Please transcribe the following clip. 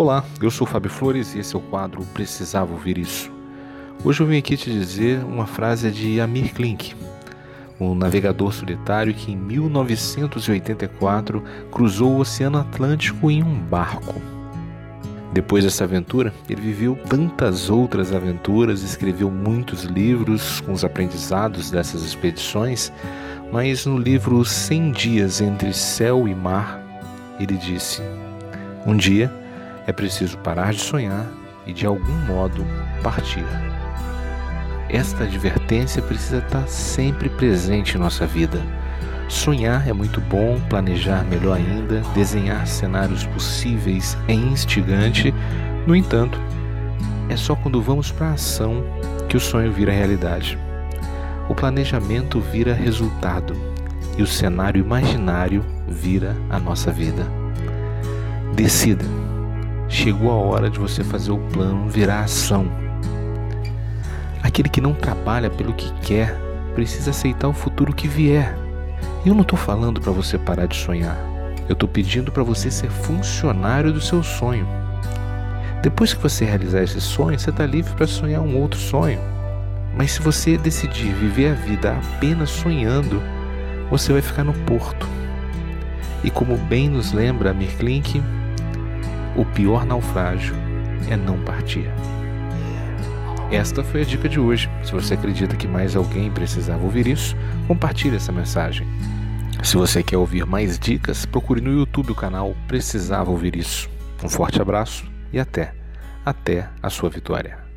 Olá, eu sou Fábio Flores e esse é o quadro Precisava Ouvir Isso. Hoje eu vim aqui te dizer uma frase de Amir Klink, um navegador solitário que em 1984 cruzou o Oceano Atlântico em um barco. Depois dessa aventura, ele viveu tantas outras aventuras, escreveu muitos livros com os aprendizados dessas expedições, mas no livro Cem Dias entre Céu e Mar, ele disse: Um dia é preciso parar de sonhar e de algum modo partir. Esta advertência precisa estar sempre presente em nossa vida. Sonhar é muito bom, planejar melhor ainda, desenhar cenários possíveis é instigante. No entanto, é só quando vamos para a ação que o sonho vira realidade. O planejamento vira resultado e o cenário imaginário vira a nossa vida. Decida. Chegou a hora de você fazer o plano virar ação. Aquele que não trabalha pelo que quer precisa aceitar o futuro que vier. Eu não estou falando para você parar de sonhar. Eu estou pedindo para você ser funcionário do seu sonho. Depois que você realizar esse sonho, você está livre para sonhar um outro sonho. Mas se você decidir viver a vida apenas sonhando, você vai ficar no porto. E como bem nos lembra Mirklink, o pior naufrágio é não partir. Esta foi a dica de hoje. Se você acredita que mais alguém precisava ouvir isso, compartilhe essa mensagem. Se você quer ouvir mais dicas, procure no YouTube o canal Precisava Ouvir Isso. Um forte abraço e até, até a sua vitória.